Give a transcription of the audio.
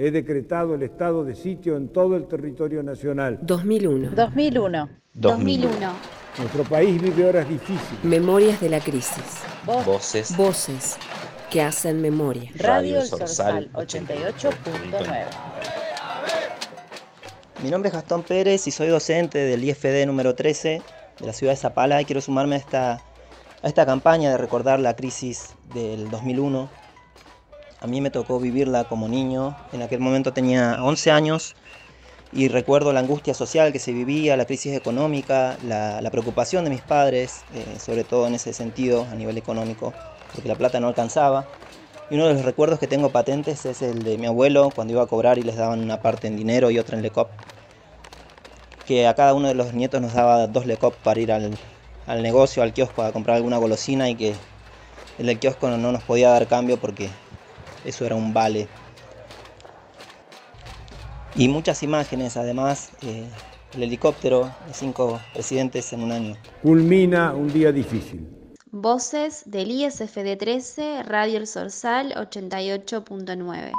He decretado el estado de sitio en todo el territorio nacional. 2001. 2001. 2001. Nuestro país vive horas difíciles. Memorias de la crisis. Voces. Voces que hacen memoria. Radio El Sorsal 88.9. Mi nombre es Gastón Pérez y soy docente del IFD número 13 de la ciudad de Zapala y quiero sumarme a esta, a esta campaña de recordar la crisis del 2001. A mí me tocó vivirla como niño, en aquel momento tenía 11 años y recuerdo la angustia social que se vivía, la crisis económica, la, preocupación de mis padres, eh, sobre todo en ese sentido a nivel económico, porque la plata no alcanzaba. Y uno de los recuerdos que tengo patentes es el de mi abuelo cuando iba a cobrar y les daban una parte en dinero y otra en lecop. Que a cada uno de los nietos nos daba dos lecop para ir al, al negocio, al kiosco, a comprar alguna golosina y que el del kiosco no nos podía dar cambio porque eso era un vale. Y muchas imágenes, además, eh, el helicóptero de cinco presidentes en un año. Culmina un día difícil. Voces del ISFD 13, Radio El Sorsal 88.9.